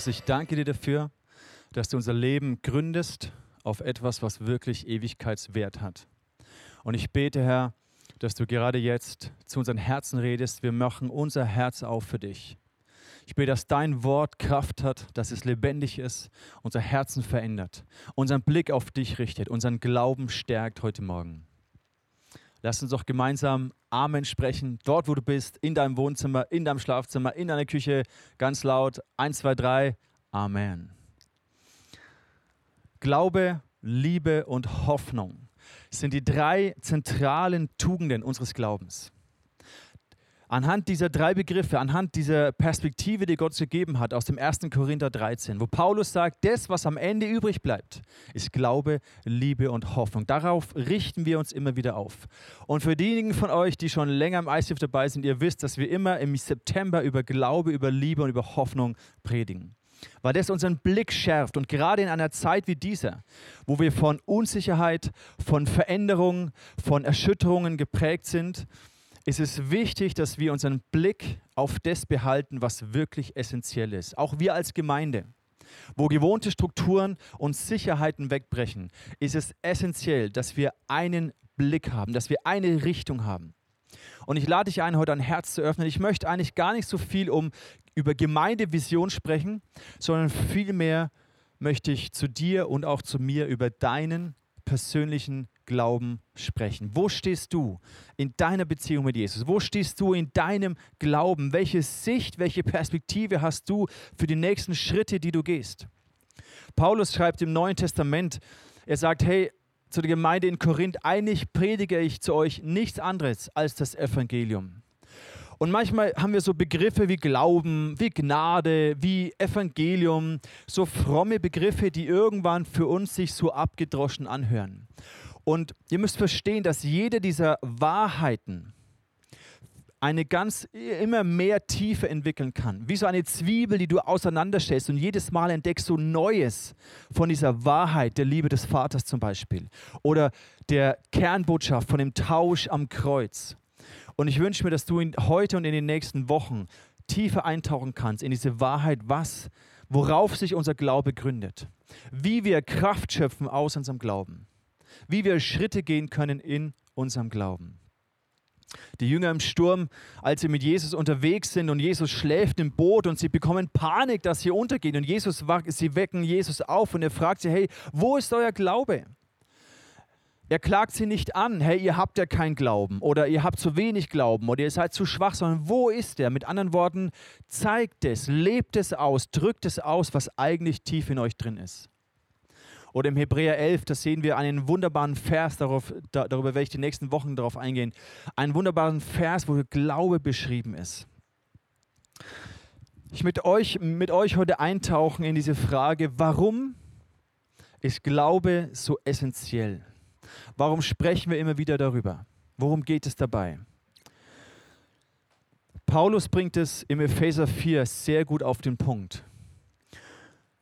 Jesus, ich danke dir dafür, dass du unser Leben gründest auf etwas, was wirklich Ewigkeitswert hat. Und ich bete, Herr, dass du gerade jetzt zu unseren Herzen redest. Wir machen unser Herz auf für dich. Ich bete, dass dein Wort Kraft hat, dass es lebendig ist, unser Herzen verändert, unseren Blick auf dich richtet, unseren Glauben stärkt heute Morgen. Lass uns doch gemeinsam Amen sprechen, dort wo du bist, in deinem Wohnzimmer, in deinem Schlafzimmer, in deiner Küche, ganz laut. Eins, zwei, drei. Amen. Glaube, Liebe und Hoffnung sind die drei zentralen Tugenden unseres Glaubens. Anhand dieser drei Begriffe, anhand dieser Perspektive, die Gott gegeben hat aus dem 1. Korinther 13, wo Paulus sagt, das, was am Ende übrig bleibt, ist Glaube, Liebe und Hoffnung. Darauf richten wir uns immer wieder auf. Und für diejenigen von euch, die schon länger im ICF dabei sind, ihr wisst, dass wir immer im September über Glaube, über Liebe und über Hoffnung predigen weil das unseren Blick schärft. Und gerade in einer Zeit wie dieser, wo wir von Unsicherheit, von Veränderungen, von Erschütterungen geprägt sind, ist es wichtig, dass wir unseren Blick auf das behalten, was wirklich essentiell ist. Auch wir als Gemeinde, wo gewohnte Strukturen und Sicherheiten wegbrechen, ist es essentiell, dass wir einen Blick haben, dass wir eine Richtung haben. Und ich lade dich ein, heute ein Herz zu öffnen. Ich möchte eigentlich gar nicht so viel um über Gemeindevision sprechen, sondern vielmehr möchte ich zu dir und auch zu mir über deinen persönlichen Glauben sprechen. Wo stehst du in deiner Beziehung mit Jesus? Wo stehst du in deinem Glauben? Welche Sicht, welche Perspektive hast du für die nächsten Schritte, die du gehst? Paulus schreibt im Neuen Testament, er sagt, hey, zu der Gemeinde in Korinth, eigentlich predige ich zu euch nichts anderes als das Evangelium. Und manchmal haben wir so Begriffe wie Glauben, wie Gnade, wie Evangelium, so fromme Begriffe, die irgendwann für uns sich so abgedroschen anhören. Und ihr müsst verstehen, dass jede dieser Wahrheiten eine ganz immer mehr Tiefe entwickeln kann. Wie so eine Zwiebel, die du auseinanderstellst und jedes Mal entdeckst du Neues von dieser Wahrheit der Liebe des Vaters zum Beispiel. Oder der Kernbotschaft von dem Tausch am Kreuz. Und ich wünsche mir, dass du heute und in den nächsten Wochen tiefer eintauchen kannst in diese Wahrheit, was, worauf sich unser Glaube gründet. Wie wir Kraft schöpfen aus unserem Glauben wie wir Schritte gehen können in unserem Glauben. Die Jünger im Sturm, als sie mit Jesus unterwegs sind und Jesus schläft im Boot und sie bekommen Panik, dass sie untergehen und Jesus, sie wecken Jesus auf und er fragt sie, hey, wo ist euer Glaube? Er klagt sie nicht an, hey, ihr habt ja keinen Glauben oder ihr habt zu wenig Glauben oder ihr seid zu schwach, sondern wo ist er? Mit anderen Worten, zeigt es, lebt es aus, drückt es aus, was eigentlich tief in euch drin ist. Oder im Hebräer 11, da sehen wir einen wunderbaren Vers, darauf, da, darüber werde ich die nächsten Wochen darauf eingehen. Einen wunderbaren Vers, wo Glaube beschrieben ist. Ich möchte euch, mit euch heute eintauchen in diese Frage, warum ist Glaube so essentiell? Warum sprechen wir immer wieder darüber? Worum geht es dabei? Paulus bringt es im Epheser 4 sehr gut auf den Punkt.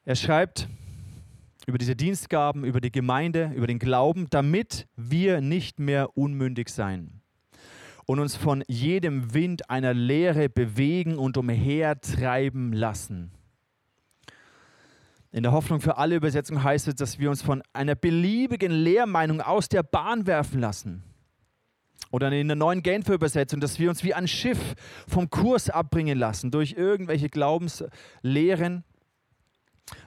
Er schreibt, über diese Dienstgaben, über die Gemeinde, über den Glauben, damit wir nicht mehr unmündig sein und uns von jedem Wind einer Lehre bewegen und umhertreiben lassen. In der Hoffnung für alle Übersetzungen heißt es, dass wir uns von einer beliebigen Lehrmeinung aus der Bahn werfen lassen. Oder in der neuen Genfer Übersetzung, dass wir uns wie ein Schiff vom Kurs abbringen lassen durch irgendwelche Glaubenslehren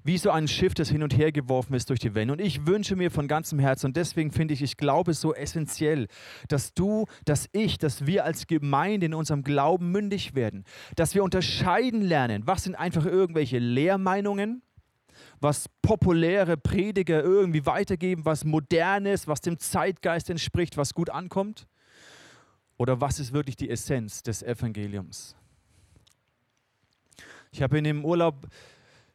wie so ein Schiff, das hin und her geworfen ist durch die Wände. Und ich wünsche mir von ganzem Herzen, und deswegen finde ich, ich glaube so essentiell, dass du, dass ich, dass wir als Gemeinde in unserem Glauben mündig werden. Dass wir unterscheiden lernen, was sind einfach irgendwelche Lehrmeinungen, was populäre Prediger irgendwie weitergeben, was modernes, was dem Zeitgeist entspricht, was gut ankommt. Oder was ist wirklich die Essenz des Evangeliums? Ich habe in dem Urlaub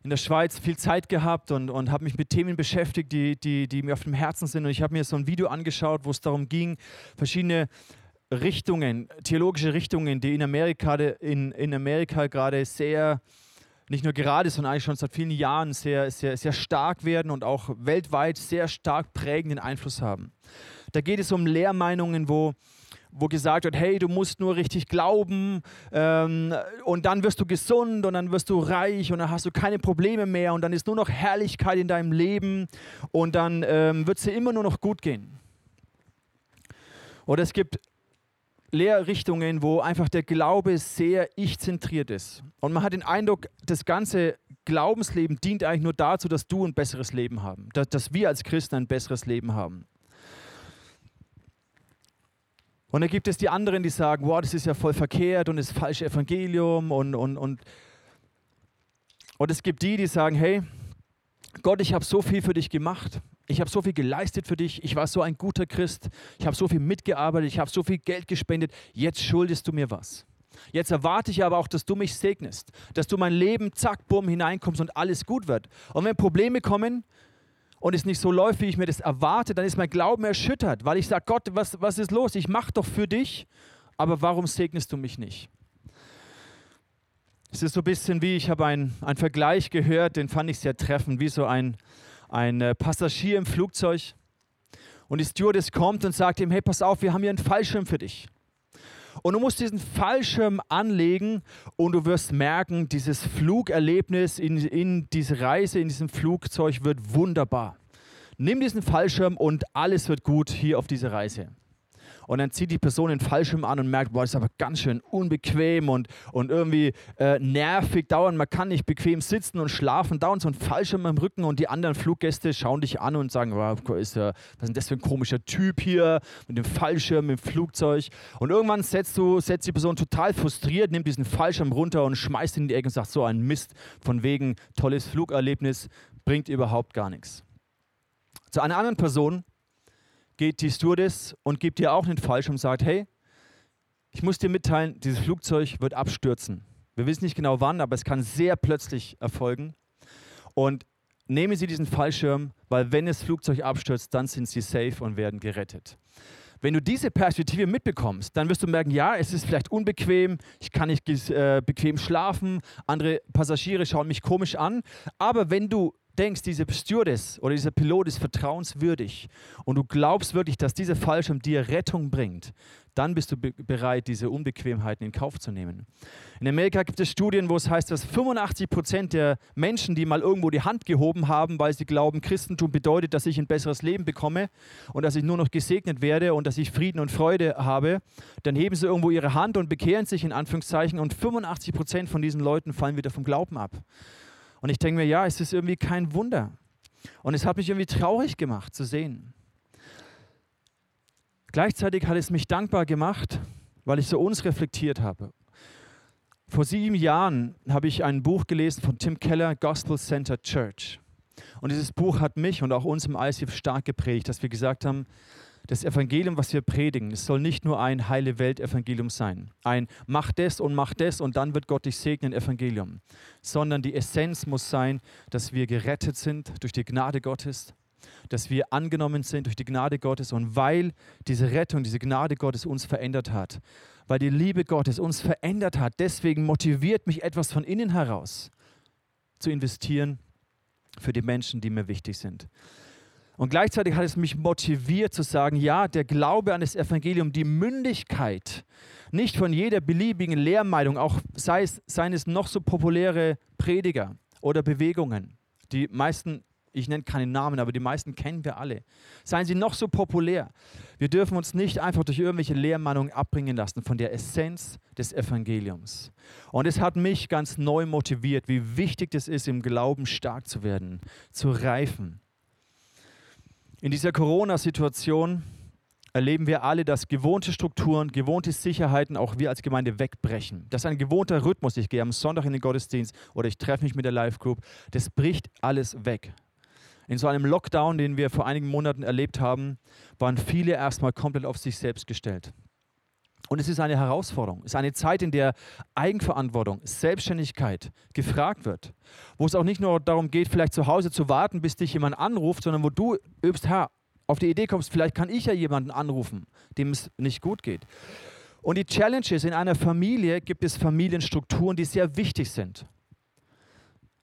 in der Schweiz viel Zeit gehabt und, und habe mich mit Themen beschäftigt, die, die, die mir auf dem Herzen sind. Und ich habe mir so ein Video angeschaut, wo es darum ging, verschiedene Richtungen, theologische Richtungen, die in Amerika, in, in Amerika gerade sehr, nicht nur gerade, sondern eigentlich schon seit vielen Jahren sehr, sehr, sehr stark werden und auch weltweit sehr stark prägenden Einfluss haben. Da geht es um Lehrmeinungen, wo, wo gesagt wird, hey, du musst nur richtig glauben ähm, und dann wirst du gesund und dann wirst du reich und dann hast du keine Probleme mehr und dann ist nur noch Herrlichkeit in deinem Leben und dann ähm, wird es dir immer nur noch gut gehen. Oder es gibt Lehrrichtungen, wo einfach der Glaube sehr ich-zentriert ist. Und man hat den Eindruck, das ganze Glaubensleben dient eigentlich nur dazu, dass du ein besseres Leben haben, dass, dass wir als Christen ein besseres Leben haben. Und dann gibt es die anderen, die sagen, wow, das ist ja voll verkehrt und das falsche Evangelium. Und, und, und, und es gibt die, die sagen, hey, Gott, ich habe so viel für dich gemacht. Ich habe so viel geleistet für dich. Ich war so ein guter Christ. Ich habe so viel mitgearbeitet. Ich habe so viel Geld gespendet. Jetzt schuldest du mir was. Jetzt erwarte ich aber auch, dass du mich segnest, dass du mein Leben, zack, bumm, hineinkommst und alles gut wird. Und wenn Probleme kommen und es nicht so läuft, wie ich mir das erwarte, dann ist mein Glauben erschüttert, weil ich sage, Gott, was, was ist los? Ich mache doch für dich, aber warum segnest du mich nicht? Es ist so ein bisschen wie, ich habe einen Vergleich gehört, den fand ich sehr treffend, wie so ein, ein äh, Passagier im Flugzeug und die Stewardess kommt und sagt ihm, hey, pass auf, wir haben hier einen Fallschirm für dich. Und du musst diesen Fallschirm anlegen und du wirst merken, dieses Flugerlebnis in, in diese Reise, in diesem Flugzeug wird wunderbar. Nimm diesen Fallschirm und alles wird gut hier auf dieser Reise. Und dann zieht die Person den Fallschirm an und merkt, boah, das ist aber ganz schön unbequem und, und irgendwie äh, nervig. Dauernd, man kann nicht bequem sitzen und schlafen. Dauernd so ein Fallschirm im Rücken und die anderen Fluggäste schauen dich an und sagen, oh, ist ja, was ist denn das für ein komischer Typ hier mit dem Fallschirm im Flugzeug. Und irgendwann setzt, du, setzt die Person total frustriert, nimmt diesen Fallschirm runter und schmeißt ihn in die Ecke und sagt, so ein Mist, von wegen tolles Flugerlebnis, bringt überhaupt gar nichts. Zu einer anderen Person, geht die Stewardess und gibt dir auch einen Falsch und sagt, hey, ich muss dir mitteilen, dieses Flugzeug wird abstürzen. Wir wissen nicht genau wann, aber es kann sehr plötzlich erfolgen. Und nehmen Sie diesen Fallschirm, weil wenn das Flugzeug abstürzt, dann sind Sie safe und werden gerettet. Wenn du diese Perspektive mitbekommst, dann wirst du merken, ja, es ist vielleicht unbequem, ich kann nicht äh, bequem schlafen, andere Passagiere schauen mich komisch an, aber wenn du denkst, diese Stewardess oder dieser Pilot ist vertrauenswürdig und du glaubst wirklich, dass dieser Fallschirm dir Rettung bringt, dann bist du be bereit, diese Unbequemheiten in Kauf zu nehmen. In Amerika gibt es Studien, wo es heißt, dass 85 Prozent der Menschen, die mal irgendwo die Hand gehoben haben, weil sie glauben, Christentum bedeutet, dass ich ein besseres Leben bekomme und dass ich nur noch gesegnet werde und dass ich Frieden und Freude habe, dann heben sie irgendwo ihre Hand und bekehren sich in Anführungszeichen und 85 Prozent von diesen Leuten fallen wieder vom Glauben ab. Und ich denke mir, ja, es ist irgendwie kein Wunder. Und es hat mich irgendwie traurig gemacht zu sehen. Gleichzeitig hat es mich dankbar gemacht, weil ich so uns reflektiert habe. Vor sieben Jahren habe ich ein Buch gelesen von Tim Keller, Gospel Center Church. Und dieses Buch hat mich und auch uns im ICF stark geprägt, dass wir gesagt haben, das Evangelium, was wir predigen, es soll nicht nur ein heile Welt-Evangelium sein, ein mach das und mach das und dann wird Gott dich segnen Evangelium, sondern die Essenz muss sein, dass wir gerettet sind durch die Gnade Gottes, dass wir angenommen sind durch die Gnade Gottes und weil diese Rettung, diese Gnade Gottes uns verändert hat, weil die Liebe Gottes uns verändert hat, deswegen motiviert mich etwas von innen heraus zu investieren für die Menschen, die mir wichtig sind. Und gleichzeitig hat es mich motiviert zu sagen, ja, der Glaube an das Evangelium, die Mündigkeit, nicht von jeder beliebigen Lehrmeinung, auch sei es, seien es noch so populäre Prediger oder Bewegungen. Die meisten, ich nenne keine Namen, aber die meisten kennen wir alle. Seien sie noch so populär. Wir dürfen uns nicht einfach durch irgendwelche Lehrmeinungen abbringen lassen von der Essenz des Evangeliums. Und es hat mich ganz neu motiviert, wie wichtig es ist, im Glauben stark zu werden, zu reifen in dieser Corona-Situation erleben wir alle, dass gewohnte Strukturen, gewohnte Sicherheiten auch wir als Gemeinde wegbrechen. Das ist ein gewohnter Rhythmus. Ich gehe am Sonntag in den Gottesdienst oder ich treffe mich mit der Live Group. Das bricht alles weg. In so einem Lockdown, den wir vor einigen Monaten erlebt haben, waren viele erstmal komplett auf sich selbst gestellt. Und es ist eine Herausforderung. Es ist eine Zeit, in der Eigenverantwortung, Selbstständigkeit gefragt wird. Wo es auch nicht nur darum geht, vielleicht zu Hause zu warten, bis dich jemand anruft, sondern wo du übst, Herr, auf die Idee kommst, vielleicht kann ich ja jemanden anrufen, dem es nicht gut geht. Und die Challenge ist, in einer Familie gibt es Familienstrukturen, die sehr wichtig sind.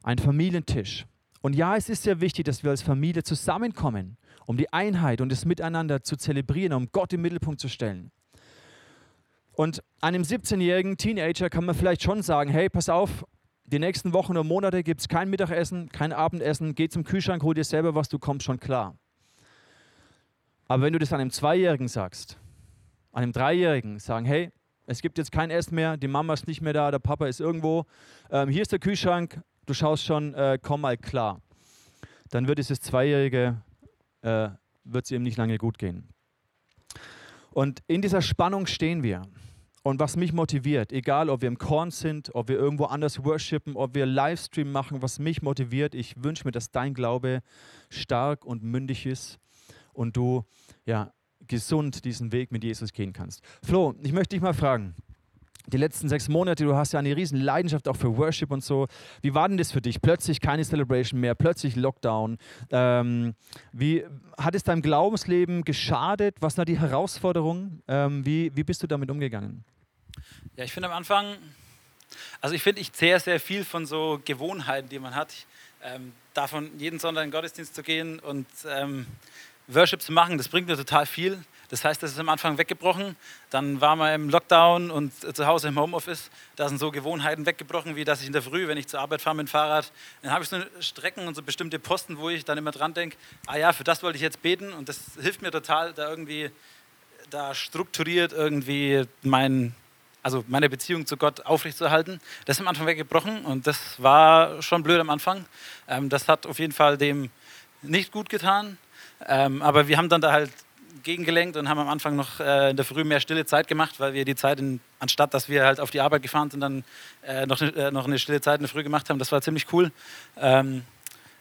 Ein Familientisch. Und ja, es ist sehr wichtig, dass wir als Familie zusammenkommen, um die Einheit und das Miteinander zu zelebrieren, um Gott im Mittelpunkt zu stellen. Und einem 17-jährigen Teenager kann man vielleicht schon sagen, hey, pass auf, die nächsten Wochen und Monate gibt es kein Mittagessen, kein Abendessen, geh zum Kühlschrank, hol dir selber was, du kommst schon klar. Aber wenn du das einem Zweijährigen sagst, einem Dreijährigen sagen, hey, es gibt jetzt kein Essen mehr, die Mama ist nicht mehr da, der Papa ist irgendwo, ähm, hier ist der Kühlschrank, du schaust schon, äh, komm mal klar. Dann wird dieses Zweijährige, äh, wird es ihm nicht lange gut gehen. Und in dieser Spannung stehen wir. Und was mich motiviert, egal ob wir im Korn sind, ob wir irgendwo anders worshipen, ob wir Livestream machen, was mich motiviert, ich wünsche mir, dass dein Glaube stark und mündig ist und du ja, gesund diesen Weg mit Jesus gehen kannst. Flo, ich möchte dich mal fragen, die letzten sechs Monate, du hast ja eine riesen Leidenschaft auch für Worship und so. Wie war denn das für dich? Plötzlich keine Celebration mehr, plötzlich Lockdown. Ähm, wie hat es deinem Glaubensleben geschadet? Was waren die Herausforderungen? Ähm, wie, wie bist du damit umgegangen? Ja, ich finde am Anfang, also ich finde, ich zehre sehr viel von so Gewohnheiten, die man hat. Ähm, davon jeden Sonntag in den Gottesdienst zu gehen und ähm, Worship zu machen, das bringt mir total viel. Das heißt, das ist am Anfang weggebrochen. Dann war man im Lockdown und zu Hause im Homeoffice. Da sind so Gewohnheiten weggebrochen, wie dass ich in der Früh, wenn ich zur Arbeit fahre mit dem Fahrrad, dann habe ich so Strecken und so bestimmte Posten, wo ich dann immer dran denke, ah ja, für das wollte ich jetzt beten. Und das hilft mir total, da irgendwie da strukturiert irgendwie mein, also meine Beziehung zu Gott aufrechtzuerhalten. Das ist am Anfang weggebrochen und das war schon blöd am Anfang. Ähm, das hat auf jeden Fall dem nicht gut getan. Ähm, aber wir haben dann da halt gegengelenkt und haben am Anfang noch äh, in der Früh mehr stille Zeit gemacht, weil wir die Zeit, in, anstatt dass wir halt auf die Arbeit gefahren sind, dann äh, noch, äh, noch eine stille Zeit in der Früh gemacht haben. Das war ziemlich cool. Ähm,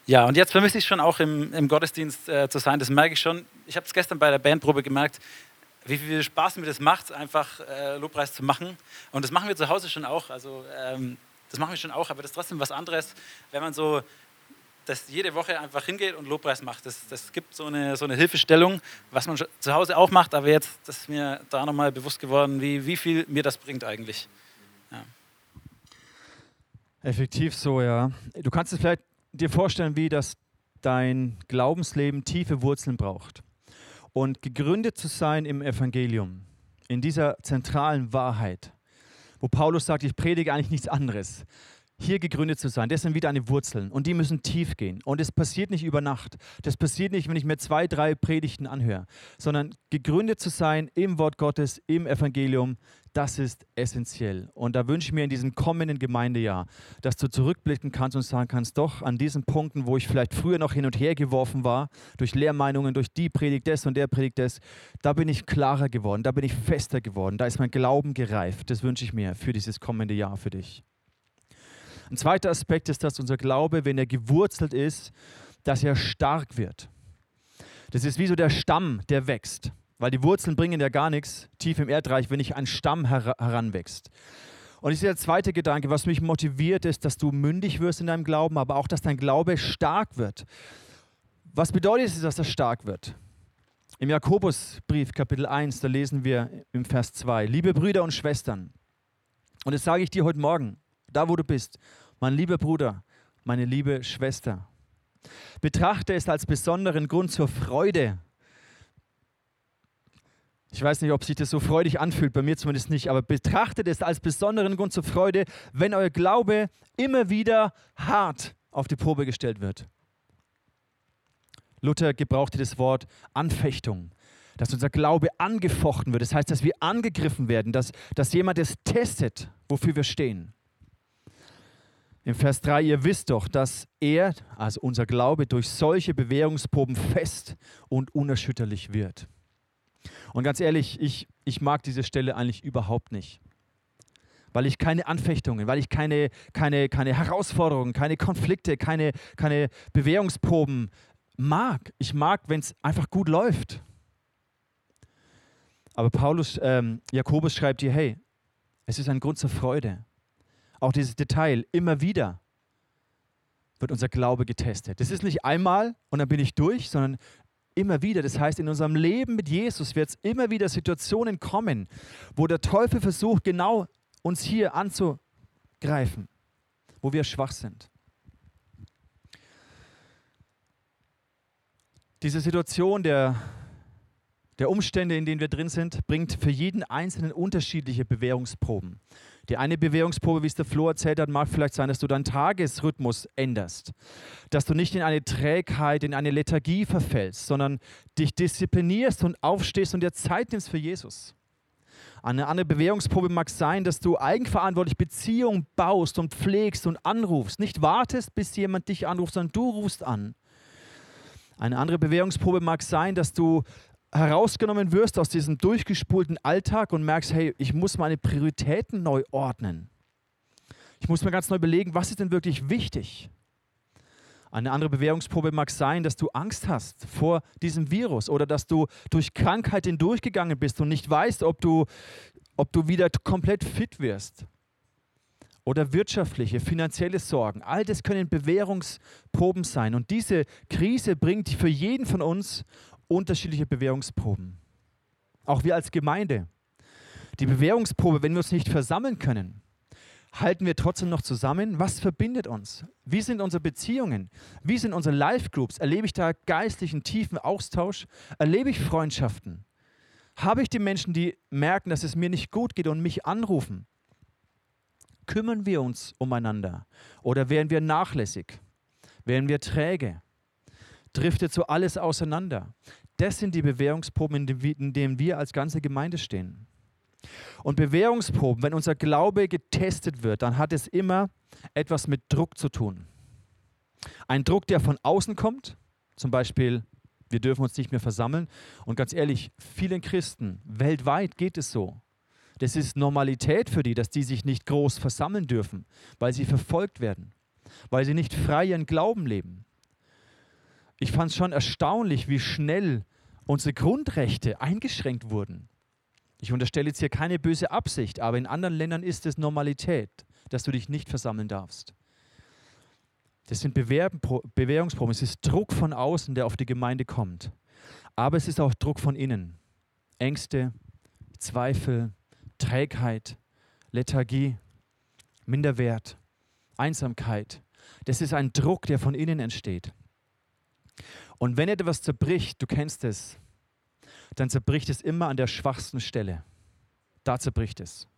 ja, und jetzt vermisse ich schon auch im, im Gottesdienst äh, zu sein. Das merke ich schon. Ich habe es gestern bei der Bandprobe gemerkt, wie viel Spaß mir das macht, einfach äh, Lobpreis zu machen. Und das machen wir zu Hause schon auch. Also ähm, das machen wir schon auch, aber das ist trotzdem was anderes, wenn man so das jede Woche einfach hingeht und Lobpreis macht. Das, das gibt so eine, so eine Hilfestellung, was man zu Hause auch macht, aber jetzt ist mir da nochmal bewusst geworden, wie, wie viel mir das bringt eigentlich. Ja. Effektiv so, ja. Du kannst es vielleicht dir vorstellen, wie das dein Glaubensleben tiefe Wurzeln braucht. Und gegründet zu sein im Evangelium, in dieser zentralen Wahrheit, wo Paulus sagt, ich predige eigentlich nichts anderes hier gegründet zu sein. Das sind wieder eine Wurzeln und die müssen tief gehen. Und es passiert nicht über Nacht. Das passiert nicht, wenn ich mir zwei, drei Predigten anhöre, sondern gegründet zu sein im Wort Gottes, im Evangelium, das ist essentiell. Und da wünsche ich mir in diesem kommenden Gemeindejahr, dass du zurückblicken kannst und sagen kannst, doch an diesen Punkten, wo ich vielleicht früher noch hin und her geworfen war, durch Lehrmeinungen, durch die Predigt des und der Predigt des, da bin ich klarer geworden, da bin ich fester geworden, da ist mein Glauben gereift. Das wünsche ich mir für dieses kommende Jahr für dich. Ein zweiter Aspekt ist, dass unser Glaube, wenn er gewurzelt ist, dass er stark wird. Das ist wie so der Stamm, der wächst. Weil die Wurzeln bringen ja gar nichts tief im Erdreich, wenn nicht ein Stamm her heranwächst. Und das ist der zweite Gedanke, was mich motiviert, ist, dass du mündig wirst in deinem Glauben, aber auch, dass dein Glaube stark wird. Was bedeutet es, dass er stark wird? Im Jakobusbrief, Kapitel 1, da lesen wir im Vers 2, liebe Brüder und Schwestern, und das sage ich dir heute Morgen, da wo du bist, mein lieber Bruder, meine liebe Schwester, betrachte es als besonderen Grund zur Freude. Ich weiß nicht, ob sich das so freudig anfühlt, bei mir zumindest nicht, aber betrachtet es als besonderen Grund zur Freude, wenn euer Glaube immer wieder hart auf die Probe gestellt wird. Luther gebrauchte das Wort Anfechtung, dass unser Glaube angefochten wird. Das heißt, dass wir angegriffen werden, dass, dass jemand es testet, wofür wir stehen. Im Vers 3, ihr wisst doch, dass er, also unser Glaube, durch solche Bewährungsproben fest und unerschütterlich wird. Und ganz ehrlich, ich, ich mag diese Stelle eigentlich überhaupt nicht. Weil ich keine Anfechtungen, weil ich keine, keine, keine Herausforderungen, keine Konflikte, keine, keine Bewährungsproben mag. Ich mag, wenn es einfach gut läuft. Aber Paulus, ähm, Jakobus schreibt hier, hey, es ist ein Grund zur Freude. Auch dieses Detail, immer wieder wird unser Glaube getestet. Das ist nicht einmal und dann bin ich durch, sondern immer wieder. Das heißt, in unserem Leben mit Jesus wird es immer wieder Situationen kommen, wo der Teufel versucht, genau uns hier anzugreifen, wo wir schwach sind. Diese Situation der der Umstände, in denen wir drin sind, bringt für jeden Einzelnen unterschiedliche Bewährungsproben. Die eine Bewährungsprobe, wie es der Flo erzählt hat, mag vielleicht sein, dass du deinen Tagesrhythmus änderst. Dass du nicht in eine Trägheit, in eine Lethargie verfällst, sondern dich disziplinierst und aufstehst und dir Zeit nimmst für Jesus. Eine andere Bewährungsprobe mag sein, dass du eigenverantwortlich Beziehungen baust und pflegst und anrufst. Nicht wartest, bis jemand dich anruft, sondern du rufst an. Eine andere Bewährungsprobe mag sein, dass du herausgenommen wirst aus diesem durchgespulten Alltag und merkst, hey, ich muss meine Prioritäten neu ordnen. Ich muss mir ganz neu überlegen, was ist denn wirklich wichtig? Eine andere Bewährungsprobe mag sein, dass du Angst hast vor diesem Virus oder dass du durch Krankheit hindurchgegangen bist und nicht weißt, ob du, ob du wieder komplett fit wirst. Oder wirtschaftliche, finanzielle Sorgen. All das können Bewährungsproben sein. Und diese Krise bringt für jeden von uns unterschiedliche Bewährungsproben. Auch wir als Gemeinde. Die Bewährungsprobe, wenn wir uns nicht versammeln können, halten wir trotzdem noch zusammen? Was verbindet uns? Wie sind unsere Beziehungen? Wie sind unsere Life-Groups? Erlebe ich da geistlichen, tiefen Austausch? Erlebe ich Freundschaften? Habe ich die Menschen, die merken, dass es mir nicht gut geht und mich anrufen? Kümmern wir uns umeinander? Oder werden wir nachlässig? Werden wir träge? Driftet so alles auseinander? Das sind die Bewährungsproben, in denen wir als ganze Gemeinde stehen. Und Bewährungsproben, wenn unser Glaube getestet wird, dann hat es immer etwas mit Druck zu tun. Ein Druck, der von außen kommt, zum Beispiel, wir dürfen uns nicht mehr versammeln. Und ganz ehrlich, vielen Christen weltweit geht es so. Das ist Normalität für die, dass die sich nicht groß versammeln dürfen, weil sie verfolgt werden, weil sie nicht frei ihren Glauben leben. Ich fand es schon erstaunlich, wie schnell unsere Grundrechte eingeschränkt wurden. Ich unterstelle jetzt hier keine böse Absicht, aber in anderen Ländern ist es Normalität, dass du dich nicht versammeln darfst. Das sind Bewährungsproben. Es ist Druck von außen, der auf die Gemeinde kommt. Aber es ist auch Druck von innen. Ängste, Zweifel, Trägheit, Lethargie, Minderwert, Einsamkeit. Das ist ein Druck, der von innen entsteht. Und wenn etwas zerbricht, du kennst es, dann zerbricht es immer an der schwachsten Stelle. Da zerbricht es.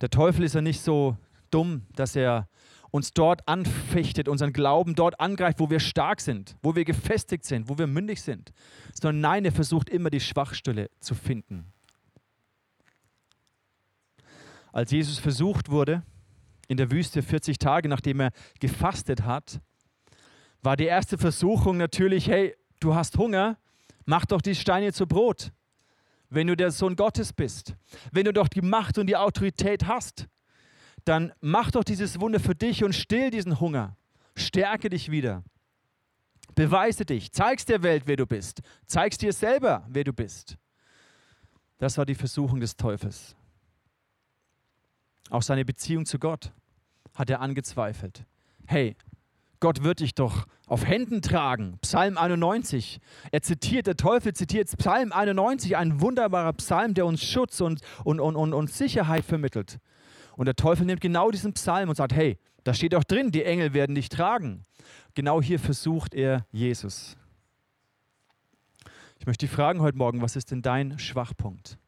Der Teufel ist ja nicht so dumm, dass er uns dort anfechtet, unseren Glauben dort angreift, wo wir stark sind, wo wir gefestigt sind, wo wir mündig sind. Sondern nein, er versucht immer die Schwachstelle zu finden. Als Jesus versucht wurde, in der Wüste 40 Tage, nachdem er gefastet hat, war die erste Versuchung natürlich, hey, du hast Hunger, Mach doch die Steine zu Brot, wenn du der Sohn Gottes bist. Wenn du doch die Macht und die Autorität hast, dann mach doch dieses Wunder für dich und still diesen Hunger. Stärke dich wieder. Beweise dich. Zeigst der Welt, wer du bist. Zeigst dir selber, wer du bist. Das war die Versuchung des Teufels. Auch seine Beziehung zu Gott hat er angezweifelt. Hey, Gott wird dich doch auf Händen tragen. Psalm 91. Er zitiert, der Teufel zitiert Psalm 91, ein wunderbarer Psalm, der uns Schutz und, und, und, und, und Sicherheit vermittelt. Und der Teufel nimmt genau diesen Psalm und sagt, hey, da steht auch drin, die Engel werden dich tragen. Genau hier versucht er Jesus. Ich möchte dich fragen heute Morgen, was ist denn dein Schwachpunkt?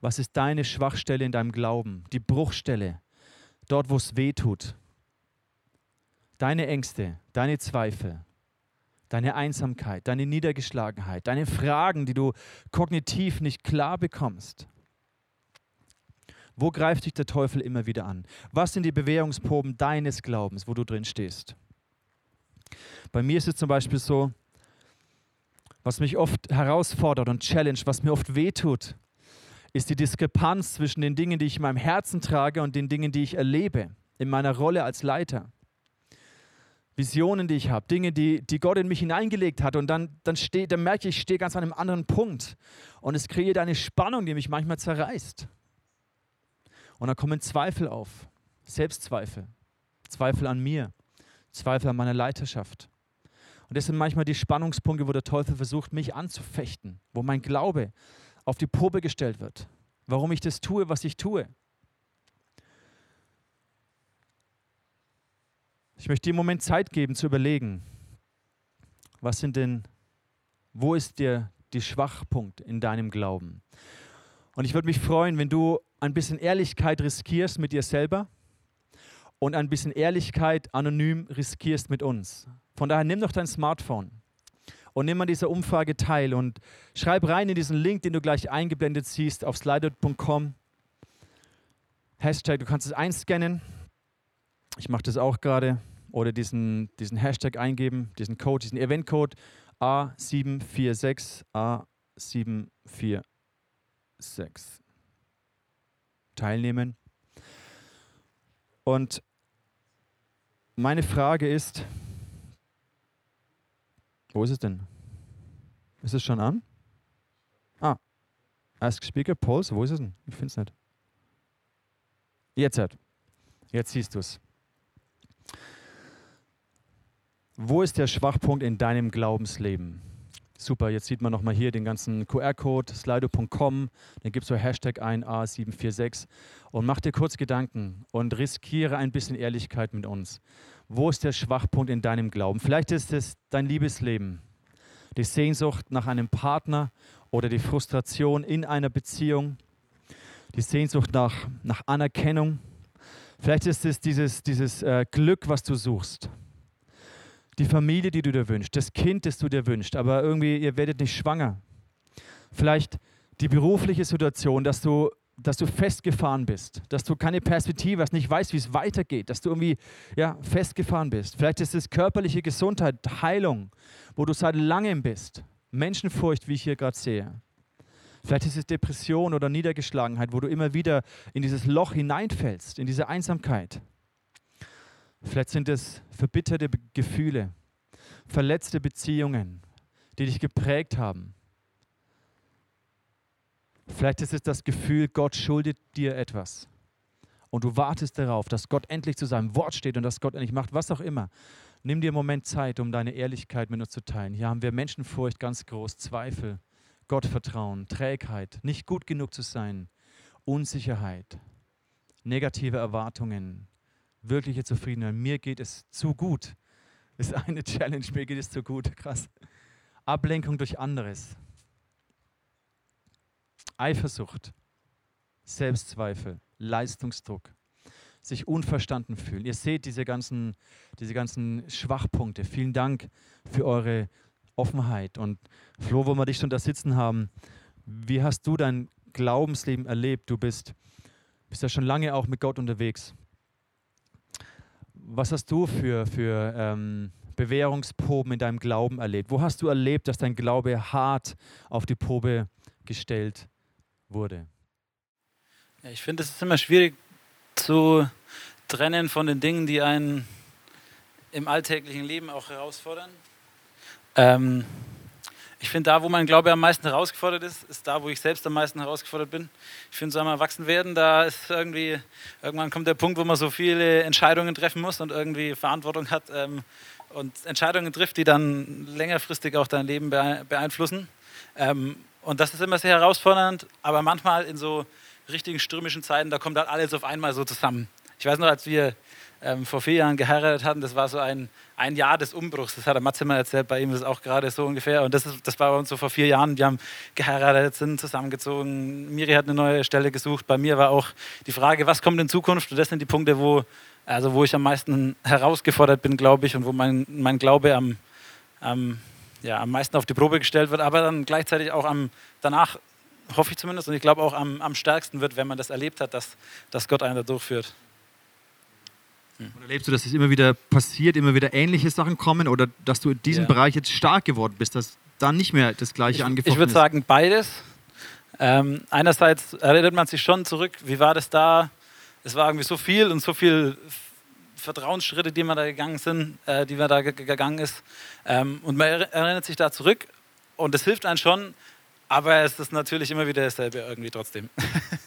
Was ist deine Schwachstelle in deinem Glauben? Die Bruchstelle, dort, wo es weh tut deine Ängste, deine Zweifel, deine Einsamkeit, deine Niedergeschlagenheit, deine Fragen, die du kognitiv nicht klar bekommst. Wo greift dich der Teufel immer wieder an? Was sind die Bewährungsproben deines Glaubens, wo du drin stehst? Bei mir ist es zum Beispiel so, was mich oft herausfordert und challenge, was mir oft wehtut, ist die Diskrepanz zwischen den Dingen, die ich in meinem Herzen trage und den Dingen, die ich erlebe in meiner Rolle als Leiter. Visionen, die ich habe, Dinge, die, die Gott in mich hineingelegt hat. Und dann, dann, steh, dann merke ich, ich stehe ganz an einem anderen Punkt. Und es kreiert eine Spannung, die mich manchmal zerreißt. Und dann kommen Zweifel auf, Selbstzweifel, Zweifel an mir, Zweifel an meiner Leiterschaft. Und das sind manchmal die Spannungspunkte, wo der Teufel versucht, mich anzufechten, wo mein Glaube auf die Probe gestellt wird, warum ich das tue, was ich tue. Ich möchte dir einen Moment Zeit geben zu überlegen, was sind denn, wo ist dir die Schwachpunkt in deinem Glauben. Und ich würde mich freuen, wenn du ein bisschen Ehrlichkeit riskierst mit dir selber und ein bisschen Ehrlichkeit anonym riskierst mit uns. Von daher nimm doch dein Smartphone und nimm an dieser Umfrage teil und schreib rein in diesen Link, den du gleich eingeblendet siehst auf slido.com. Hashtag, du kannst es einscannen. Ich mache das auch gerade. Oder diesen, diesen Hashtag eingeben, diesen Code, diesen Eventcode A746 A746. Teilnehmen. Und meine Frage ist, wo ist es denn? Ist es schon an? Ah, Ask Speaker, Pulse, wo ist es denn? Ich finde es nicht. Jetzt hat. Jetzt siehst du es. Wo ist der Schwachpunkt in deinem Glaubensleben? Super, jetzt sieht man nochmal hier den ganzen QR-Code, slido.com, dann gibst du Hashtag ein A746 und mach dir kurz Gedanken und riskiere ein bisschen Ehrlichkeit mit uns. Wo ist der Schwachpunkt in deinem Glauben? Vielleicht ist es dein Liebesleben, die Sehnsucht nach einem Partner oder die Frustration in einer Beziehung die Sehnsucht nach, nach Anerkennung. Vielleicht ist es dieses, dieses äh, Glück, was du suchst. Die Familie, die du dir wünschst. Das Kind, das du dir wünschst. Aber irgendwie, ihr werdet nicht schwanger. Vielleicht die berufliche Situation, dass du, dass du festgefahren bist. Dass du keine Perspektive hast, nicht weißt, wie es weitergeht. Dass du irgendwie ja, festgefahren bist. Vielleicht ist es körperliche Gesundheit, Heilung, wo du seit langem bist. Menschenfurcht, wie ich hier gerade sehe. Vielleicht ist es Depression oder Niedergeschlagenheit, wo du immer wieder in dieses Loch hineinfällst, in diese Einsamkeit. Vielleicht sind es verbitterte Gefühle, verletzte Beziehungen, die dich geprägt haben. Vielleicht ist es das Gefühl, Gott schuldet dir etwas. Und du wartest darauf, dass Gott endlich zu seinem Wort steht und dass Gott endlich macht, was auch immer. Nimm dir einen Moment Zeit, um deine Ehrlichkeit mit uns zu teilen. Hier haben wir Menschenfurcht ganz groß, Zweifel, Gottvertrauen, Trägheit, nicht gut genug zu sein, Unsicherheit, negative Erwartungen, wirkliche Zufriedenheit. Mir geht es zu gut. Das ist eine Challenge, mir geht es zu gut. Krass. Ablenkung durch anderes. Eifersucht, Selbstzweifel, Leistungsdruck, sich unverstanden fühlen. Ihr seht diese ganzen, diese ganzen Schwachpunkte. Vielen Dank für eure Offenheit. Und Flo, wo wir dich schon da sitzen haben, wie hast du dein Glaubensleben erlebt? Du bist, bist ja schon lange auch mit Gott unterwegs. Was hast du für, für ähm, Bewährungsproben in deinem Glauben erlebt? Wo hast du erlebt, dass dein Glaube hart auf die Probe gestellt wurde? Ja, ich finde, es ist immer schwierig zu trennen von den Dingen, die einen im alltäglichen Leben auch herausfordern. Ähm, ich finde, da, wo mein Glaube am meisten herausgefordert ist, ist da, wo ich selbst am meisten herausgefordert bin. Ich finde, so am Erwachsenwerden, da ist irgendwie, irgendwann kommt der Punkt, wo man so viele Entscheidungen treffen muss und irgendwie Verantwortung hat ähm, und Entscheidungen trifft, die dann längerfristig auch dein Leben beeinflussen. Ähm, und das ist immer sehr herausfordernd, aber manchmal in so richtigen stürmischen Zeiten, da kommt halt alles auf einmal so zusammen. Ich weiß noch, als wir ähm, vor vier Jahren geheiratet hatten, das war so ein, ein Jahr des Umbruchs. Das hat der Matze mal erzählt, bei ihm ist es auch gerade so ungefähr. Und das, ist, das war bei uns so vor vier Jahren. Wir haben geheiratet, sind zusammengezogen. Miri hat eine neue Stelle gesucht. Bei mir war auch die Frage, was kommt in Zukunft? Und das sind die Punkte, wo, also wo ich am meisten herausgefordert bin, glaube ich, und wo mein, mein Glaube am, am, ja, am meisten auf die Probe gestellt wird. Aber dann gleichzeitig auch am, danach, hoffe ich zumindest, und ich glaube auch am, am stärksten wird, wenn man das erlebt hat, dass, dass Gott einen da durchführt. Oder erlebst du, dass es immer wieder passiert, immer wieder ähnliche Sachen kommen oder dass du in diesem ja. Bereich jetzt stark geworden bist, dass dann nicht mehr das Gleiche ich, angefangen Ich würde sagen beides. Ähm, einerseits erinnert man sich schon zurück, wie war das da? Es war irgendwie so viel und so viel Vertrauensschritte, die man da gegangen sind, äh, die man da gegangen ist. Ähm, und man erinnert sich da zurück und es hilft einem schon, aber es ist natürlich immer wieder dasselbe irgendwie trotzdem.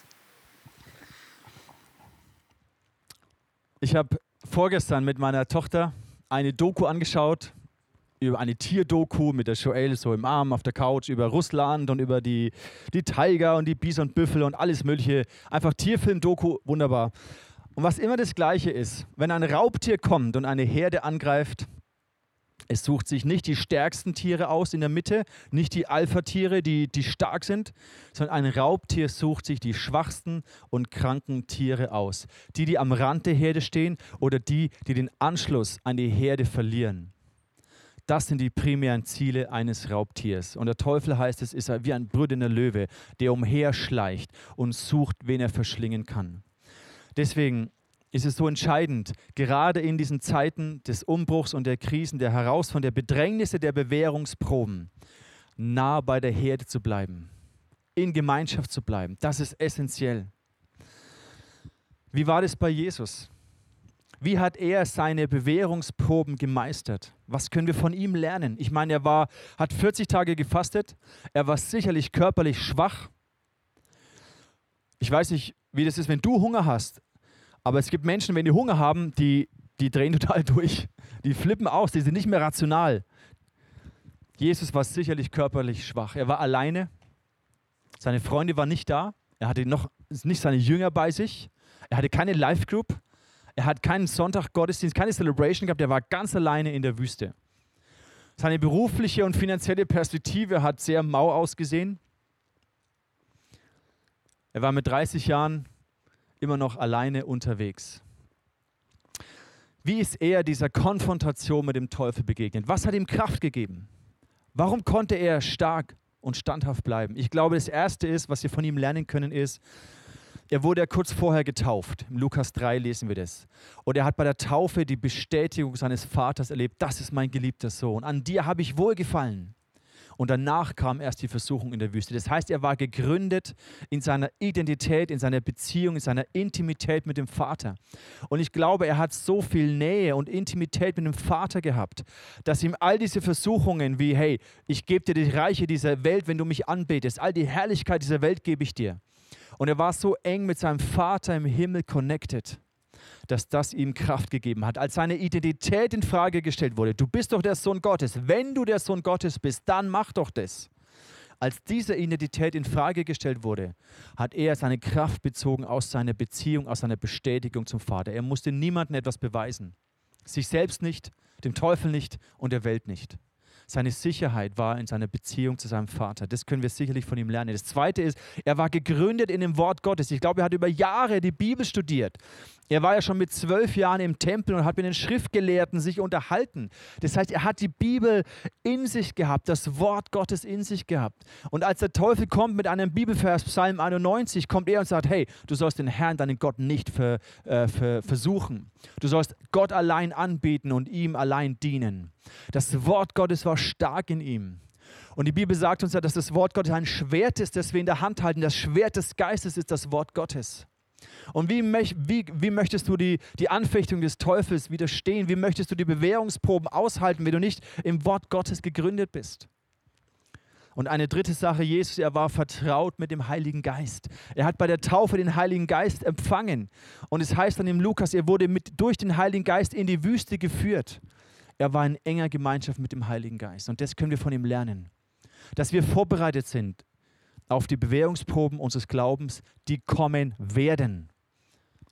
Ich habe vorgestern mit meiner Tochter eine Doku angeschaut, über eine Tierdoku mit der Joelle so im Arm auf der Couch über Russland und über die, die Tiger und die Bisonbüffel und alles mögliche. Einfach Tierfilm-Doku, wunderbar. Und was immer das Gleiche ist, wenn ein Raubtier kommt und eine Herde angreift, Es sucht sich nicht die stärksten Tiere aus in der Mitte, nicht die Alpha-Tiere, die, die stark sind, sondern ein Raubtier sucht sich die schwachsten und kranken Tiere aus. Die, die am Rand der Herde stehen oder die, die den Anschluss an die Herde verlieren. Das sind die primären Ziele eines Raubtiers. Und der Teufel heißt es, ist wie ein brüdender Löwe, der umherschleicht und sucht, wen er verschlingen kann. Deswegen ist es so entscheidend, gerade in diesen Zeiten des Umbruchs und der Krisen, der Herausforderungen, der Bedrängnisse, der Bewährungsproben, nah bei der Herde zu bleiben, in Gemeinschaft zu bleiben. Das ist essentiell. Wie war das bei Jesus? Wie hat er seine Bewährungsproben gemeistert? Was können wir von ihm lernen? Ich meine, er war, hat 40 Tage gefastet. Er war sicherlich körperlich schwach. Ich weiß nicht, wie das ist, wenn du Hunger hast. Aber es gibt Menschen, wenn die Hunger haben, die, die drehen total durch. Die flippen aus, die sind nicht mehr rational. Jesus war sicherlich körperlich schwach. Er war alleine. Seine Freunde waren nicht da. Er hatte noch nicht seine Jünger bei sich. Er hatte keine Live-Group. Er hat keinen Sonntag-Gottesdienst, keine Celebration gehabt. Er war ganz alleine in der Wüste. Seine berufliche und finanzielle Perspektive hat sehr mau ausgesehen. Er war mit 30 Jahren immer noch alleine unterwegs. Wie ist er dieser Konfrontation mit dem Teufel begegnet? Was hat ihm Kraft gegeben? Warum konnte er stark und standhaft bleiben? Ich glaube, das Erste ist, was wir von ihm lernen können, ist, er wurde kurz vorher getauft. Im Lukas 3 lesen wir das. Und er hat bei der Taufe die Bestätigung seines Vaters erlebt, das ist mein geliebter Sohn. An dir habe ich wohlgefallen. Und danach kam erst die Versuchung in der Wüste. Das heißt, er war gegründet in seiner Identität, in seiner Beziehung, in seiner Intimität mit dem Vater. Und ich glaube, er hat so viel Nähe und Intimität mit dem Vater gehabt, dass ihm all diese Versuchungen wie, hey, ich gebe dir die Reiche dieser Welt, wenn du mich anbetest, all die Herrlichkeit dieser Welt gebe ich dir. Und er war so eng mit seinem Vater im Himmel connected dass das ihm Kraft gegeben hat, als seine Identität in Frage gestellt wurde. Du bist doch der Sohn Gottes. Wenn du der Sohn Gottes bist, dann mach doch das. Als diese Identität in Frage gestellt wurde, hat er seine Kraft bezogen aus seiner Beziehung, aus seiner Bestätigung zum Vater. Er musste niemandem etwas beweisen. Sich selbst nicht, dem Teufel nicht und der Welt nicht. Seine Sicherheit war in seiner Beziehung zu seinem Vater. Das können wir sicherlich von ihm lernen. Das Zweite ist, er war gegründet in dem Wort Gottes. Ich glaube, er hat über Jahre die Bibel studiert. Er war ja schon mit zwölf Jahren im Tempel und hat mit den Schriftgelehrten sich unterhalten. Das heißt, er hat die Bibel in sich gehabt, das Wort Gottes in sich gehabt. Und als der Teufel kommt mit einem Bibelvers, Psalm 91, kommt er und sagt, hey, du sollst den Herrn, deinen Gott nicht ver, äh, ver, versuchen. Du sollst Gott allein anbeten und ihm allein dienen. Das Wort Gottes war stark in ihm. Und die Bibel sagt uns ja, dass das Wort Gottes ein Schwert ist, das wir in der Hand halten. Das Schwert des Geistes ist das Wort Gottes. Und wie, wie, wie möchtest du die, die Anfechtung des Teufels widerstehen? Wie möchtest du die Bewährungsproben aushalten, wenn du nicht im Wort Gottes gegründet bist? Und eine dritte Sache, Jesus, er war vertraut mit dem Heiligen Geist. Er hat bei der Taufe den Heiligen Geist empfangen. Und es heißt dann im Lukas, er wurde mit, durch den Heiligen Geist in die Wüste geführt. Er war in enger Gemeinschaft mit dem Heiligen Geist. Und das können wir von ihm lernen. Dass wir vorbereitet sind auf die Bewährungsproben unseres Glaubens, die kommen werden.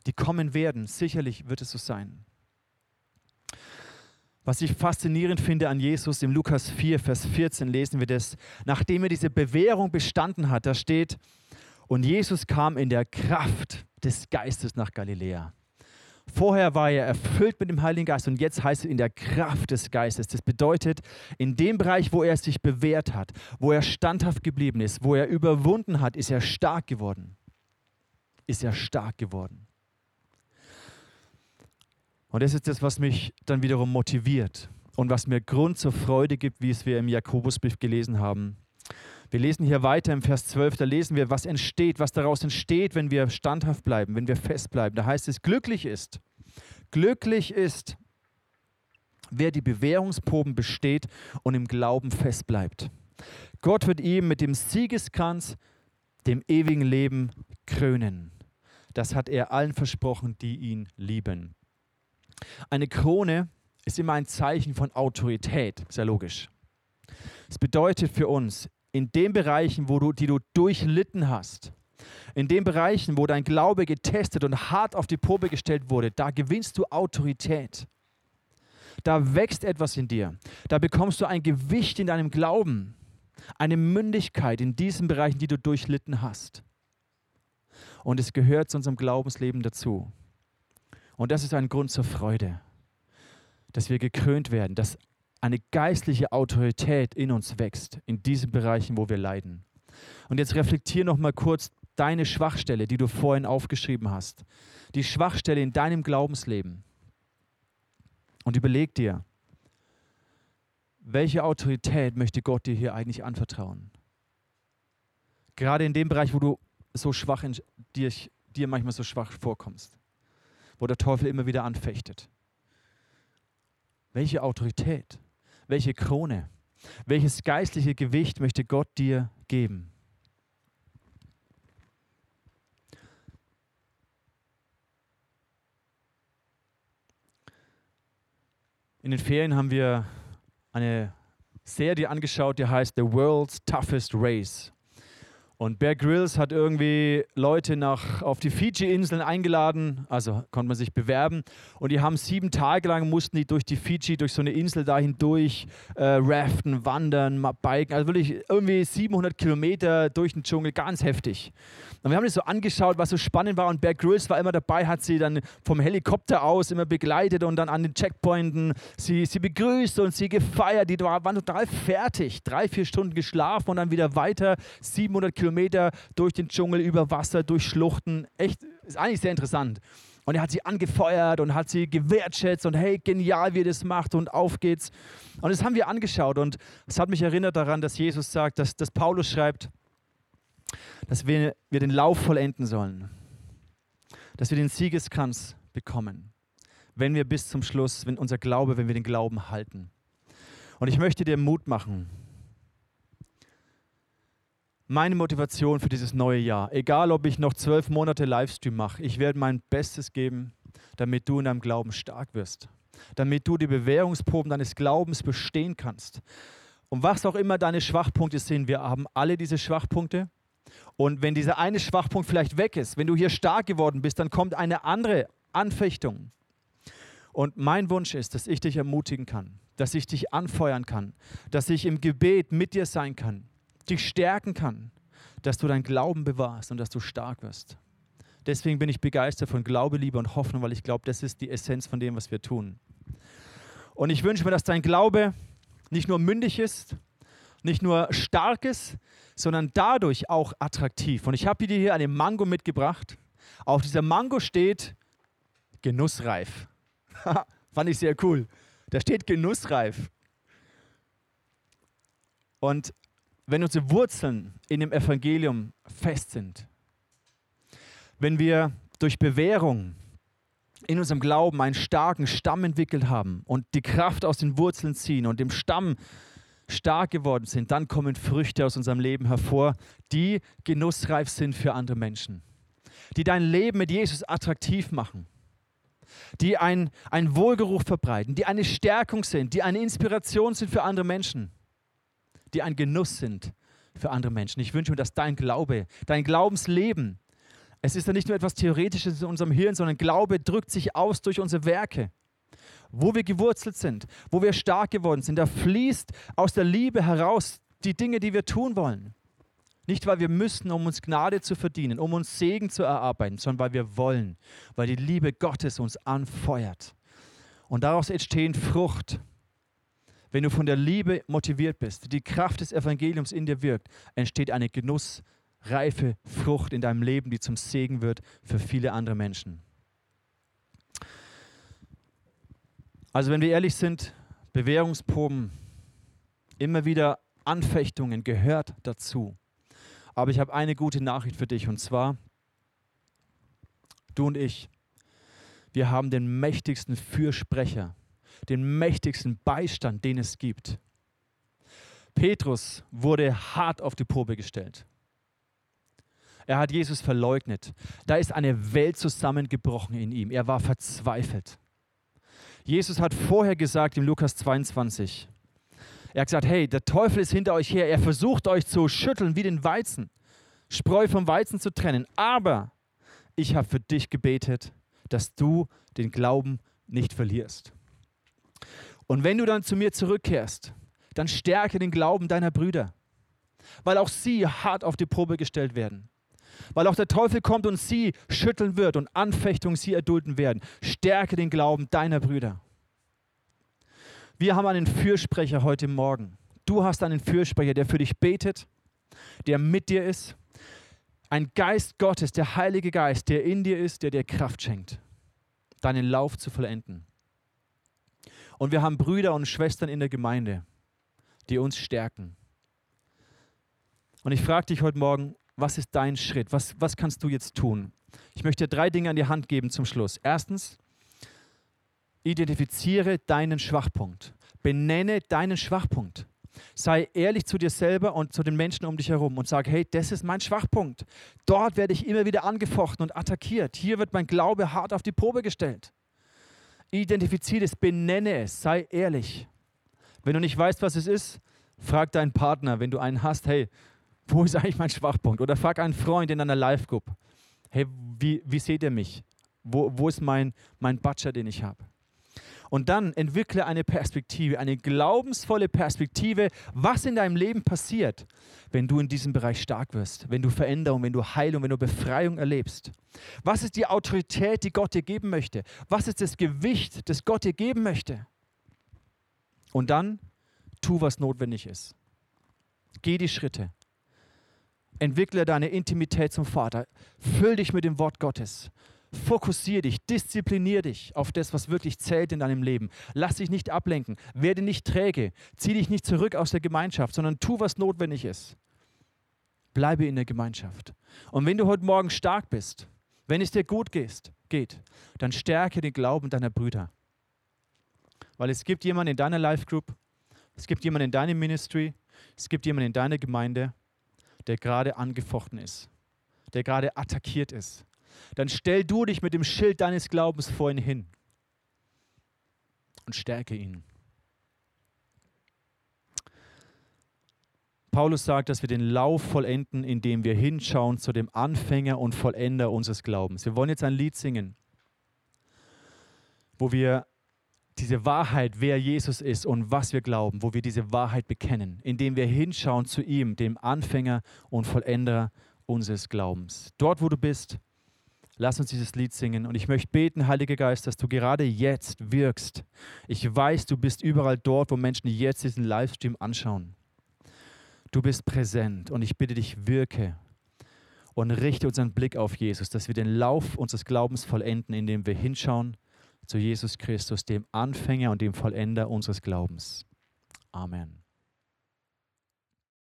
Die kommen werden. Sicherlich wird es so sein. Was ich faszinierend finde an Jesus, im Lukas 4, Vers 14 lesen wir das, nachdem er diese Bewährung bestanden hat, da steht, und Jesus kam in der Kraft des Geistes nach Galiläa. Vorher war er erfüllt mit dem Heiligen Geist und jetzt heißt es in der Kraft des Geistes. Das bedeutet, in dem Bereich, wo er sich bewährt hat, wo er standhaft geblieben ist, wo er überwunden hat, ist er stark geworden. Ist er stark geworden. Und das ist das, was mich dann wiederum motiviert und was mir Grund zur Freude gibt, wie es wir im Jakobusbrief gelesen haben. Wir lesen hier weiter im Vers 12, da lesen wir, was entsteht, was daraus entsteht, wenn wir standhaft bleiben, wenn wir fest bleiben. Da heißt es, glücklich ist, glücklich ist, wer die Bewährungsproben besteht und im Glauben fest bleibt. Gott wird ihm mit dem Siegeskranz, dem ewigen Leben krönen. Das hat er allen versprochen, die ihn lieben. Eine Krone ist immer ein Zeichen von Autorität, sehr logisch. Es bedeutet für uns, in den Bereichen, wo du, die du durchlitten hast, in den Bereichen, wo dein Glaube getestet und hart auf die Probe gestellt wurde, da gewinnst du Autorität. Da wächst etwas in dir. Da bekommst du ein Gewicht in deinem Glauben, eine Mündigkeit in diesen Bereichen, die du durchlitten hast. Und es gehört zu unserem Glaubensleben dazu. Und das ist ein Grund zur Freude, dass wir gekrönt werden, dass eine geistliche Autorität in uns wächst, in diesen Bereichen, wo wir leiden. Und jetzt reflektier noch mal kurz deine Schwachstelle, die du vorhin aufgeschrieben hast. Die Schwachstelle in deinem Glaubensleben. Und überleg dir, welche Autorität möchte Gott dir hier eigentlich anvertrauen? Gerade in dem Bereich, wo du so schwach in dir, dir manchmal so schwach vorkommst, wo der Teufel immer wieder anfechtet. Welche Autorität, welche Krone, welches geistliche Gewicht möchte Gott dir geben? In den Ferien haben wir eine Serie angeschaut, die heißt The World's Toughest Race. Und Bear Grylls hat irgendwie Leute nach, auf die Fiji-Inseln eingeladen, also konnte man sich bewerben. Und die haben sieben Tage lang, mussten die durch die Fiji, durch so eine Insel da hindurch äh, raften, wandern, biken. Also wirklich irgendwie 700 Kilometer durch den Dschungel, ganz heftig. Und wir haben das so angeschaut, was so spannend war. Und Bear Grylls war immer dabei, hat sie dann vom Helikopter aus immer begleitet und dann an den Checkpointen sie, sie begrüßt und sie gefeiert. Die waren total fertig. Drei, vier Stunden geschlafen und dann wieder weiter, 700 Kilometer Kilometer durch den Dschungel, über Wasser, durch Schluchten. Echt, ist eigentlich sehr interessant. Und er hat sie angefeuert und hat sie gewertschätzt und hey, genial, wie er das macht und auf geht's. Und das haben wir angeschaut und es hat mich erinnert daran, dass Jesus sagt, dass, dass Paulus schreibt, dass wir, wir den Lauf vollenden sollen, dass wir den Siegeskranz bekommen, wenn wir bis zum Schluss, wenn unser Glaube, wenn wir den Glauben halten. Und ich möchte dir Mut machen, meine Motivation für dieses neue Jahr. Egal, ob ich noch zwölf Monate Livestream mache, ich werde mein Bestes geben, damit du in deinem Glauben stark wirst. Damit du die Bewährungsproben deines Glaubens bestehen kannst. Und was auch immer deine Schwachpunkte sind, wir haben alle diese Schwachpunkte. Und wenn dieser eine Schwachpunkt vielleicht weg ist, wenn du hier stark geworden bist, dann kommt eine andere Anfechtung. Und mein Wunsch ist, dass ich dich ermutigen kann, dass ich dich anfeuern kann, dass ich im Gebet mit dir sein kann, dich stärken kann, dass du deinen Glauben bewahrst und dass du stark wirst. Deswegen bin ich begeistert von Glaube, Liebe und Hoffnung, weil ich glaube, das ist die Essenz von dem, was wir tun. Und ich wünsche mir, dass dein Glaube nicht nur mündig ist, nicht nur stark ist, sondern dadurch auch attraktiv. Und ich habe dir hier eine Mango mitgebracht. Auf dieser Mango steht genussreif. Fand ich sehr cool. Da steht genussreif. Und wenn unsere Wurzeln in dem Evangelium fest sind, wenn wir durch Bewährung in unserem Glauben einen starken Stamm entwickelt haben und die Kraft aus den Wurzeln ziehen und dem Stamm stark geworden sind, dann kommen Früchte aus unserem Leben hervor, die genussreif sind für andere Menschen, die dein Leben mit Jesus attraktiv machen, die einen Wohlgeruch verbreiten, die eine Stärkung sind, die eine Inspiration sind für andere Menschen die ein Genuss sind für andere Menschen. Ich wünsche mir, dass dein Glaube, dein Glaubensleben, es ist ja nicht nur etwas Theoretisches in unserem Hirn, sondern Glaube drückt sich aus durch unsere Werke. Wo wir gewurzelt sind, wo wir stark geworden sind, da fließt aus der Liebe heraus die Dinge, die wir tun wollen. Nicht, weil wir müssen, um uns Gnade zu verdienen, um uns Segen zu erarbeiten, sondern weil wir wollen, weil die Liebe Gottes uns anfeuert. Und daraus entstehen Frucht wenn du von der Liebe motiviert bist, die Kraft des Evangeliums in dir wirkt, entsteht eine genussreife Frucht in deinem Leben, die zum Segen wird für viele andere Menschen. Also wenn wir ehrlich sind, Bewährungsproben, immer wieder Anfechtungen gehört dazu. Aber ich habe eine gute Nachricht für dich und zwar, du und ich, wir haben den mächtigsten Fürsprecher den mächtigsten Beistand, den es gibt. Petrus wurde hart auf die Probe gestellt. Er hat Jesus verleugnet. Da ist eine Welt zusammengebrochen in ihm. Er war verzweifelt. Jesus hat vorher gesagt im Lukas 22, er hat gesagt, hey, der Teufel ist hinter euch her. Er versucht euch zu schütteln wie den Weizen, Spreu vom Weizen zu trennen. Aber ich habe für dich gebetet, dass du den Glauben nicht verlierst. Und wenn du dann zu mir zurückkehrst, dann stärke den Glauben deiner Brüder, weil auch sie hart auf die Probe gestellt werden. Weil auch der Teufel kommt und sie schütteln wird und Anfechtungen sie erdulden werden. Stärke den Glauben deiner Brüder. Wir haben einen Fürsprecher heute Morgen. Du hast einen Fürsprecher, der für dich betet, der mit dir ist. Ein Geist Gottes, der Heilige Geist, der in dir ist, der dir Kraft schenkt, deinen Lauf zu vollenden. Und wir haben Brüder und Schwestern in der Gemeinde, die uns stärken. Und ich frage dich heute Morgen, was ist dein Schritt? Was, was kannst du jetzt tun? Ich möchte dir drei Dinge an die Hand geben zum Schluss. Erstens, identifiziere deinen Schwachpunkt. Benenne deinen Schwachpunkt. Sei ehrlich zu dir selber und zu den Menschen um dich herum und sag, hey, das ist mein Schwachpunkt. Dort werde ich immer wieder angefochten und attackiert. Hier wird mein Glaube hart auf die Probe gestellt. Identifiziere es, benenne es, sei ehrlich. Wenn du nicht weißt, was es ist, frag deinen Partner, wenn du einen hast, hey, wo ist eigentlich mein Schwachpunkt? Oder frag einen Freund in einer Live-Group, hey, wie, wie seht ihr mich? Wo, wo ist mein, mein Butcher, den ich habe? Und dann entwickle eine Perspektive, eine glaubensvolle Perspektive, was in deinem Leben passiert, wenn du in diesem Bereich stark wirst, wenn du Veränderung, wenn du Heilung, wenn du Befreiung erlebst. Was ist die Autorität, die Gott dir geben möchte? Was ist das Gewicht, das Gott dir geben möchte? Und dann tu, was notwendig ist. Geh die Schritte. Entwickle deine Intimität zum Vater. Füll dich mit dem Wort Gottes. Fokussiere dich, disziplinier dich auf das, was wirklich zählt in deinem Leben. Lass dich nicht ablenken, werde nicht träge, zieh dich nicht zurück aus der Gemeinschaft, sondern tu, was notwendig ist. Bleibe in der Gemeinschaft. Und wenn du heute Morgen stark bist, wenn es dir gut geht, geht dann stärke den Glauben deiner Brüder. Weil es gibt jemanden in deiner Life Group, es gibt jemanden in deinem Ministry, es gibt jemanden in deiner Gemeinde, der gerade angefochten ist, der gerade attackiert ist, dann stell du dich mit dem Schild deines Glaubens vor ihn hin und stärke ihn. Paulus sagt, dass wir den Lauf vollenden, indem wir hinschauen zu dem Anfänger und Vollender unseres Glaubens. Wir wollen jetzt ein Lied singen, wo wir diese Wahrheit, wer Jesus ist und was wir glauben, wo wir diese Wahrheit bekennen, indem wir hinschauen zu ihm, dem Anfänger und Vollender unseres Glaubens. Dort, wo du bist, Lass uns dieses Lied singen. Und ich möchte beten, Heiliger Geist, dass du gerade jetzt wirkst. Ich weiß, du bist überall dort, wo Menschen jetzt diesen Livestream anschauen. Du bist präsent und ich bitte dich, wirke und richte unseren Blick auf Jesus, dass wir den Lauf unseres Glaubens vollenden, indem wir hinschauen zu Jesus Christus, dem Anfänger und dem Vollender unseres Glaubens. Amen.